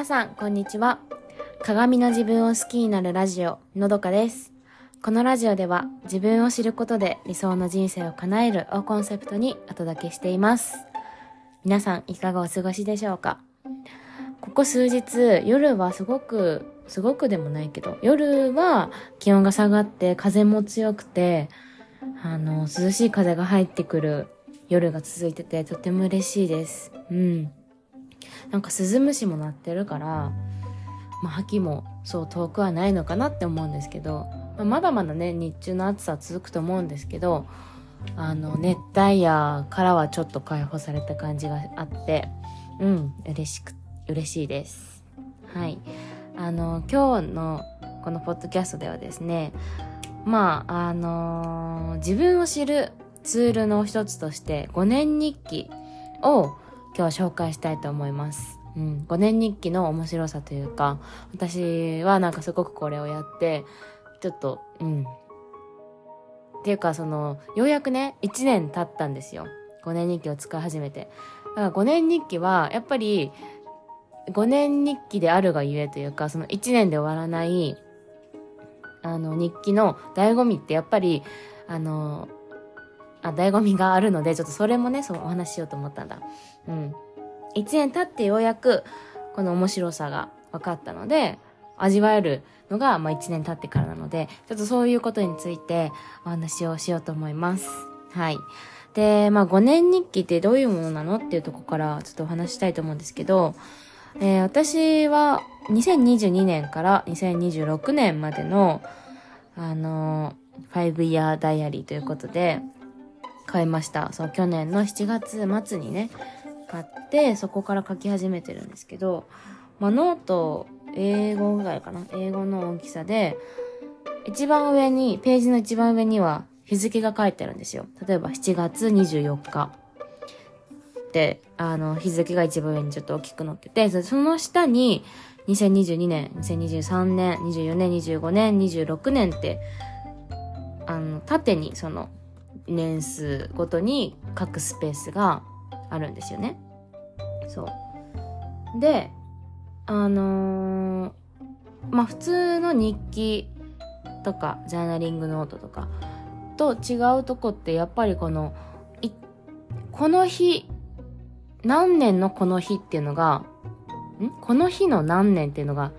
皆さん、こんにちは。鏡の自分を好きになるラジオ、のどかです。このラジオでは、自分を知ることで理想の人生を叶えるをコンセプトにお届けしています。皆さん、いかがお過ごしでしょうか？ここ数日、夜はすごく、すごくでもないけど、夜は気温が下がって、風も強くて、あの、涼しい風が入ってくる夜が続いてて、とても嬉しいです。うん。なんか鈴虫も鳴ってるから、まあ、秋もそう遠くはないのかなって思うんですけど、まあまだまだね、日中の暑さ続くと思うんですけど、あの、熱帯夜からはちょっと解放された感じがあって、うん、嬉しく、嬉しいです。はい。あの、今日のこのポッドキャストではですね、まあ、あの自分を知るツールの一つとして5年日記を今日紹介したいと思います。うん、5年日記の面白さというか、私はなんかすごくこれをやって、ちょっと、うん。っていうか、その、ようやくね、1年経ったんですよ。5年日記を使い始めて。だから5年日記は、やっぱり、5年日記であるがゆえというか、その1年で終わらない、あの、日記の醍醐味ってやっぱり、あの、あ、醍醐味があるので、ちょっとそれもね、そうお話ししようと思ったんだ。うん。1年経ってようやく、この面白さが分かったので、味わえるのが、まあ1年経ってからなので、ちょっとそういうことについてお話をしようと思います。はい。で、まあ5年日記ってどういうものなのっていうとこからちょっとお話したいと思うんですけど、えー私は2022年から2026年までの、あのー、5 year diary ということで、買いました。そう、去年の7月末にね、買って、そこから書き始めてるんですけど、まあ、ノート、英語ぐらいかな英語の大きさで、一番上に、ページの一番上には日付が書いてあるんですよ。例えば7月24日。で、あの、日付が一番上にちょっと大きく載ってて、そその下に、2022年、2023年、24年、25年、26年って、あの、縦にその、年数ごとに書くスペースがあるんですよね。そう。で、あのーまあ、普通の日記とか、ジャーナリングノートとかと違うとこって、やっぱりこの、この日、何年のこの日っていうのが、ん？この日の何年っていうのが、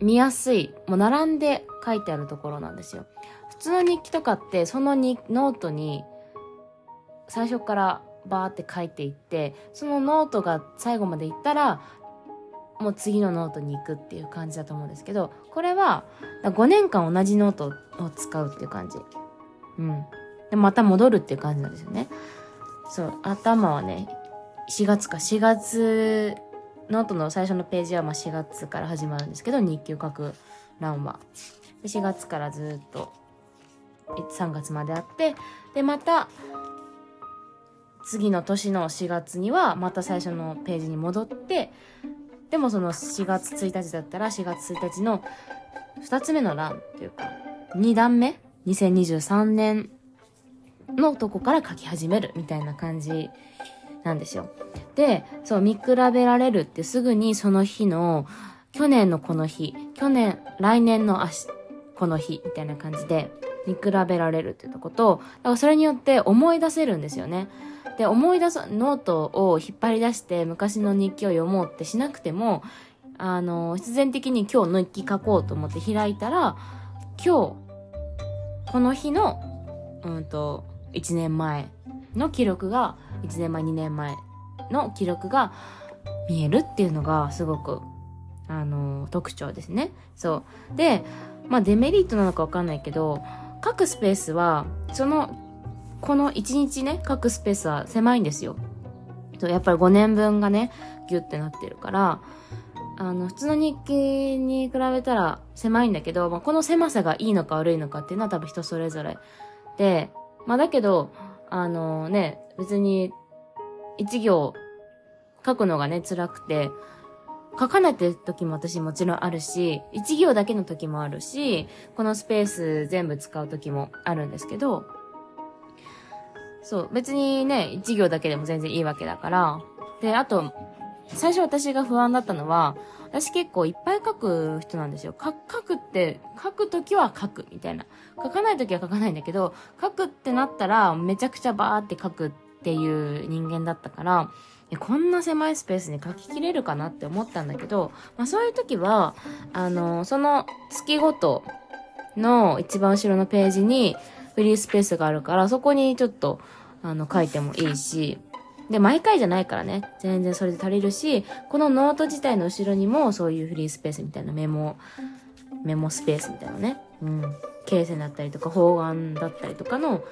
見やすい、もう並んで書いてあるところなんですよ。普通の日記とかって、そのにノートに、最初からバーって書いていって、そのノートが最後までいったら、もう次のノートに行くっていう感じだと思うんですけど、これは5年間同じノートを使うっていう感じ。うん。で、また戻るっていう感じなんですよね。そう、頭はね、4月か、4月、ノートの最初のページはま4月から始まるんですけど、日記を書く欄は。4月からずっと3月まであって、で、また、次の年の4月にはまた最初のページに戻って、でもその4月1日だったら4月1日の2つ目の欄っていうか、2段目 ?2023 年のとこから書き始めるみたいな感じなんですよ。で、そう、見比べられるってすぐにその日の、去年のこの日、去年、来年の明日、この日みたいな感じで見比べられるっていうとこと、だからそれによって思い出せるんですよね。で、思い出す、ノートを引っ張り出して昔の日記を読もうってしなくても、あの、必然的に今日の日記書こうと思って開いたら、今日、この日の、うんと、1年前の記録が、1年前、2年前の記録が見えるっていうのがすごく、あの、特徴ですね。そう。で、まあデメリットなのかわかんないけど、書くスペースは、その、この1日ね、書くスペースは狭いんですよ。やっぱり5年分がね、ギュってなってるから、あの、普通の日記に比べたら狭いんだけど、まあ、この狭さがいいのか悪いのかっていうのは多分人それぞれ。で、まあだけど、あのね、別に、一行書くのがね、辛くて、書かないって時も私もちろんあるし、一行だけの時もあるし、このスペース全部使う時もあるんですけど、そう、別にね、一行だけでも全然いいわけだから、で、あと、最初私が不安だったのは、私結構いっぱい書く人なんですよ。書くって、書くときは書くみたいな。書かないときは書かないんだけど、書くってなったらめちゃくちゃバーって書くっていう人間だったから、こんな狭いスペースに書ききれるかなって思ったんだけど、まあそういう時は、あの、その月ごとの一番後ろのページにフリースペースがあるから、そこにちょっと、あの、書いてもいいし、で、毎回じゃないからね、全然それで足りるし、このノート自体の後ろにもそういうフリースペースみたいなメモ、メモスペースみたいなね、うん、罫線だったりとか方眼だったりとかの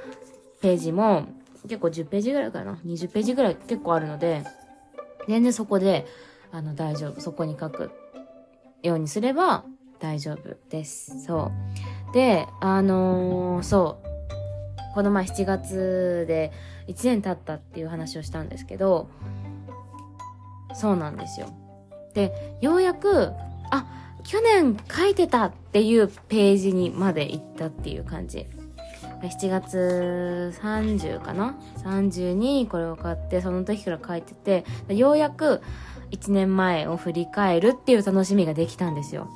ページも結構10ページぐらいかな、20ページぐらい結構あるので、全然そこで、あの、大丈夫。そこに書くようにすれば大丈夫です。そう。で、あのー、そう。この前7月で1年経ったっていう話をしたんですけど、そうなんですよ。で、ようやく、あ、去年書いてたっていうページにまで行ったっていう感じ。7月30かな ?30 にこれを買って、その時から書いてて、ようやく1年前を振り返るっていう楽しみができたんですよ。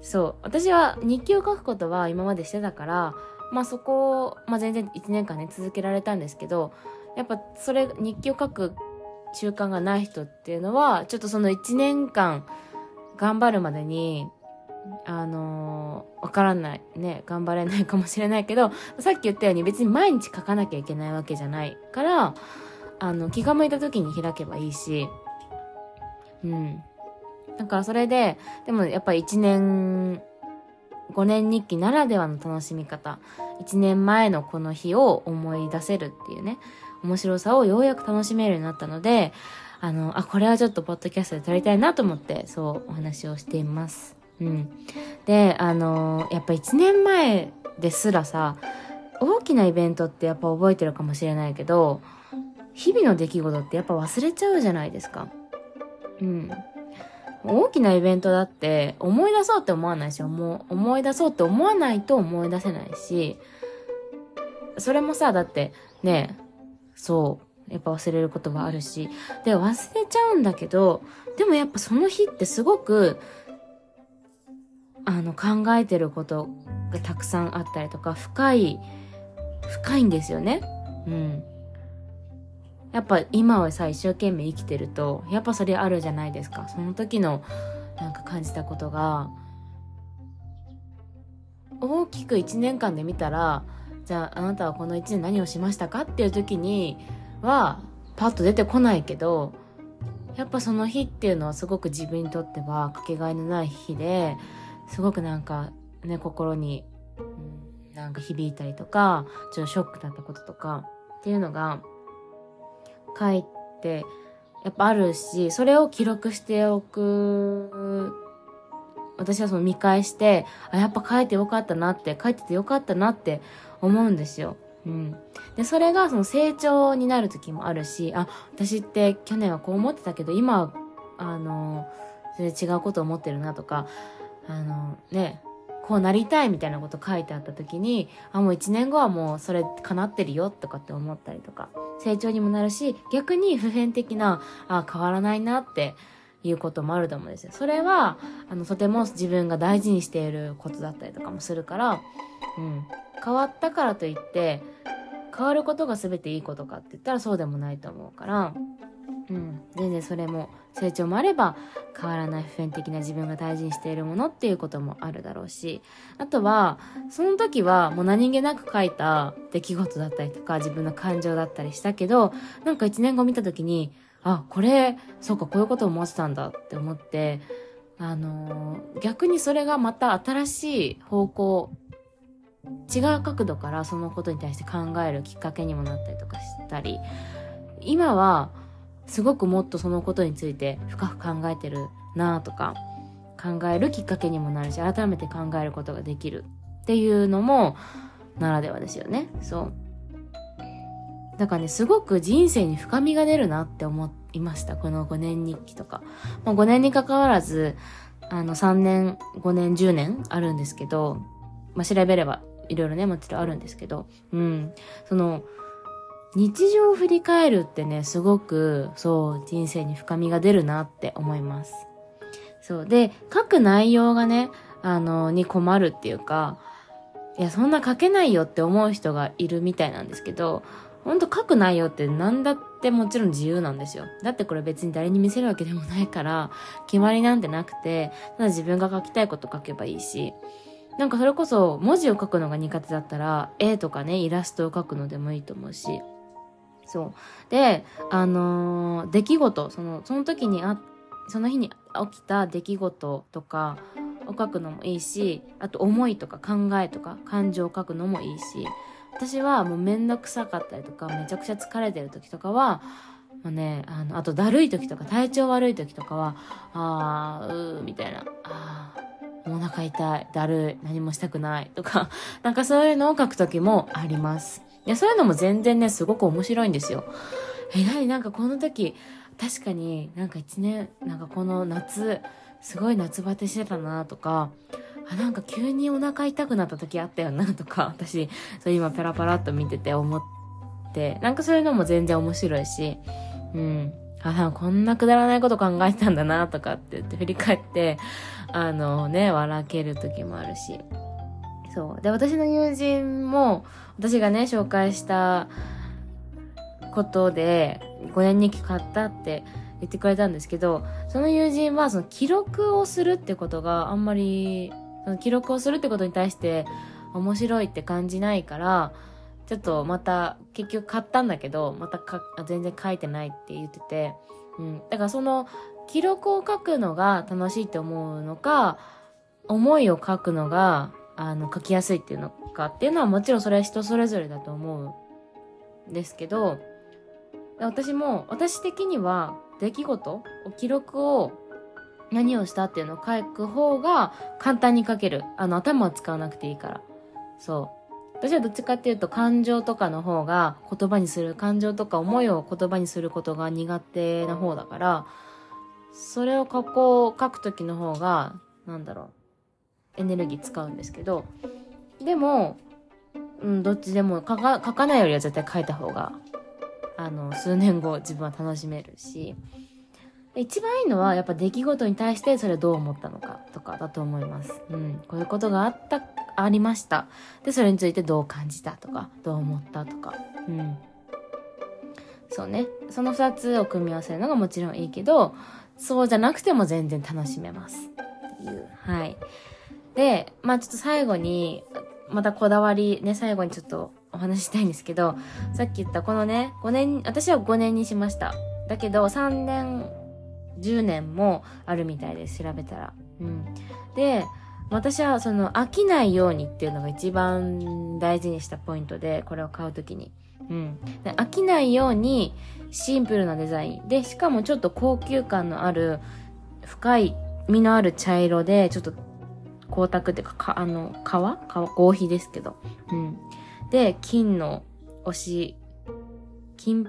そう。私は日記を書くことは今までしてたから、まあそこを、まあ全然1年間ね、続けられたんですけど、やっぱそれ、日記を書く習慣がない人っていうのは、ちょっとその1年間頑張るまでに、あの、わからない。ね、頑張れないかもしれないけど、さっき言ったように別に毎日書かなきゃいけないわけじゃないから、あの、気が向いた時に開けばいいし、うん。だからそれで、でもやっぱり1年5年日記ならではの楽しみ方。1年前のこの日を思い出せるっていうね、面白さをようやく楽しめるようになったので、あの、あ、これはちょっとポッドキャストで撮りたいなと思って、そうお話をしています。うん。で、あの、やっぱ1年前ですらさ、大きなイベントってやっぱ覚えてるかもしれないけど、日々の出来事ってやっぱ忘れちゃうじゃないですか。うん。大きなイベントだって思い出そうって思わないし、思思い出そうって思わないと思い出せないし、それもさ、だってね、そう、やっぱ忘れることはあるし、で、忘れちゃうんだけど、でもやっぱその日ってすごく、あの、考えてることがたくさんあったりとか、深い、深いんですよね。うん。やっぱ今はさ一生懸命生きてるとやっぱそれあるじゃないですかその時のなんか感じたことが大きく1年間で見たらじゃああなたはこの1年何をしましたかっていう時にはパッと出てこないけどやっぱその日っていうのはすごく自分にとってはかけがえのない日ですごくなんかね心に、うん、なんか響いたりとかちょっとショックだったこととかっていうのが書いて、やっぱあるし、それを記録しておく、私はその見返して、あ、やっぱ書いてよかったなって、書いててよかったなって思うんですよ。うん。で、それがその成長になる時もあるし、あ、私って去年はこう思ってたけど、今は、あの、全然違うこと思ってるなとか、あの、ね、こうなりたいみたいなこと書いてあった時に、あ、もう一年後はもうそれ叶ってるよとかって思ったりとか、成長にもなるし、逆に普遍的な、あ、変わらないなっていうこともあると思うんですよ。それは、あの、とても自分が大事にしていることだったりとかもするから、うん。変わったからといって、変わることが全ていいことかって言ったらそうでもないと思うから、うん。全然それも成長もあれば変わらない普遍的な自分が大事にしているものっていうこともあるだろうしあとはその時はもう何気なく書いた出来事だったりとか自分の感情だったりしたけどなんか1年後見た時にあこれそうかこういうことを思ってたんだって思ってあの、逆にそれがまた新しい方向違う角度からそのことに対して考えるきっかけにもなったりとかしたり今はすごくもっとそのことについて深く考えてるなとか考えるきっかけにもなるし改めて考えることができるっていうのもならではですよね。そう。だからねすごく人生に深みが出るなって思いました。この5年日記とか、まあ、5年に関わらずあの3年5年10年あるんですけど、まあ、調べればいろいろねもちろんあるんですけどうん。その日常を振り返るってね、すごく、そう、人生に深みが出るなって思います。そう。で、書く内容がね、あの、に困るっていうか、いや、そんな書けないよって思う人がいるみたいなんですけど、ほんと書く内容って何だってもちろん自由なんですよ。だってこれ別に誰に見せるわけでもないから、決まりなんてなくて、ただ自分が書きたいこと書けばいいし、なんかそれこそ文字を書くのが苦手だったら、絵とかね、イラストを書くのでもいいと思うし、そう。で、あのー、出来事、その、その時にあ、その日に起きた出来事とかを書くのもいいし、あと思いとか考えとか感情を書くのもいいし、私はもうめんどくさかったりとか、めちゃくちゃ疲れてる時とかは、まあね、あの、あとだるい時とか、体調悪い時とかは、あー、うー、みたいな、あー、お腹痛い、だるい、何もしたくないとか、なんかそういうのを書く時もあります。いや、そういうのも全然ね、すごく面白いんですよ。え、なになんかこの時、確かになんか一年、なんかこの夏、すごい夏バテしてたなとか、あ、なんか急にお腹痛くなった時あったよなとか、私、それ今ペラパラっと見てて思って、なんかそういうのも全然面白いし、うん。あ、こんなくだらないこと考えてたんだなとかって言って振り返って、あのね、笑ける時もあるし。そう。で、私の友人も、私がね、紹介したことで、5年日記買ったって言ってくれたんですけど、その友人は、その記録をするってことがあんまり、その記録をするってことに対して面白いって感じないから、ちょっとまた、結局買ったんだけど、またか全然書いてないって言ってて、うん。だからその、記録を書くのが楽しいって思うのか、思いを書くのがあの、書きやすいっていうのかっていうのはもちろんそれは人それぞれだと思うんですけど、私も、私的には出来事を記録を何をしたっていうのを書く方が簡単に書ける。あの、頭を使わなくていいから。そう。私はどっちかっていうと感情とかの方が言葉にする、感情とか思いを言葉にすることが苦手な方だから、それを書こう、書くときの方が、なんだろう。エネルギー使うんですけど、でも、うん、どっちでも書か書かないよりは絶対書いた方が、あの、数年後自分は楽しめるし、一番いいのはやっぱ出来事に対してそれどう思ったのかとかだと思います。うん。こういうことがあった、ありました。で、それについてどう感じたとか、どう思ったとか。うん。そうね。その二つを組み合わせるのがもちろんいいけど、そうじゃなくても全然楽しめます。っていう。はい。で、まあちょっと最後に、またこだわりね、最後にちょっとお話ししたいんですけど、さっき言ったこのね、5年、私は5年にしました。だけど、3年、10年もあるみたいです、調べたら。うん。で、私はその飽きないようにっていうのが一番大事にしたポイントで、これを買うときに。うん。飽きないようにシンプルなデザイン。で、しかもちょっと高級感のある深い実のある茶色で、ちょっと光沢っていうか、か、あの、皮皮合皮ですけど。うん。で、金の押し、金、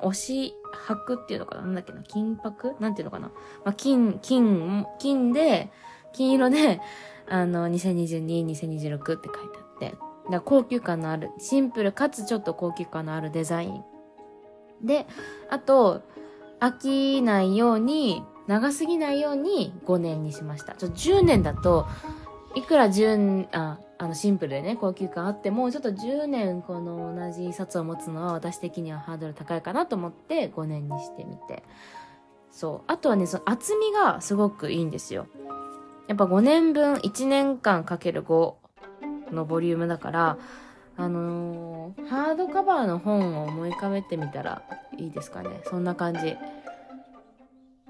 押し箔っていうのかな？なんだっけな？金箔？なんていうのかな？まあ、金、金、金で、金色で、あの、2022、2026って書いてあって、だ高級感のある、シンプルかつちょっと高級感のあるデザイン。で、あと、飽きないように、長すぎないように5年にしました。ちょ10年だと、いくら10、あ、あのシンプルでね、高級感あっても、ちょっと10年この同じ札を持つのは私的にはハードル高いかなと思って5年にしてみて。そう。あとはね、その厚みがすごくいいんですよ。やっぱ5年分1年間かける5のボリュームだから、あのー、ハードカバーの本を思い浮かべてみたらいいですかね。そんな感じ。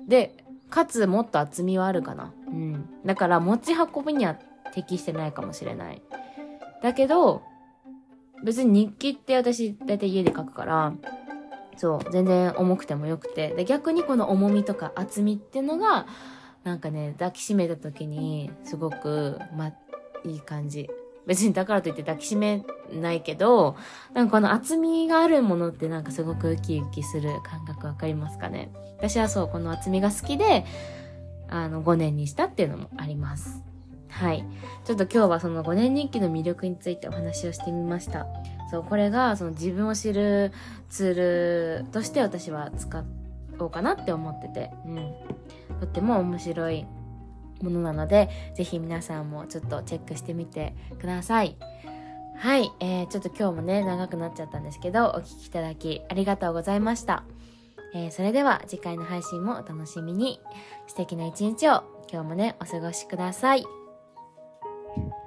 で、かつもっと厚みはあるかな。うん。だから持ち運ぶには適してないかもしれない。だけど、別に日記って私大体家で書くから、そう、全然重くてもよくて。で、逆にこの重みとか厚みっていうのが、なんかね、抱きしめた時に、すごく、ま、いい感じ。別にだからといって抱きしめないけど、なんかこの厚みがあるものってなんかすごくウキウキする感覚わかりますかね？私はそう、この厚みが好きで、あの、5年にしたっていうのもあります。はい。ちょっと今日はその5年日記の魅力についてお話をしてみました。そう、これがその自分を知るツールとして私は使おうかなって思ってて、うん。とっても面白いものなので、ぜひ皆さんもちょっとチェックしてみてください。はい、えー、ちょっと今日もね、長くなっちゃったんですけど、お聞きいただきありがとうございました。えー、それでは次回の配信もお楽しみに。素敵な一日を今日もね、お過ごしください。thank you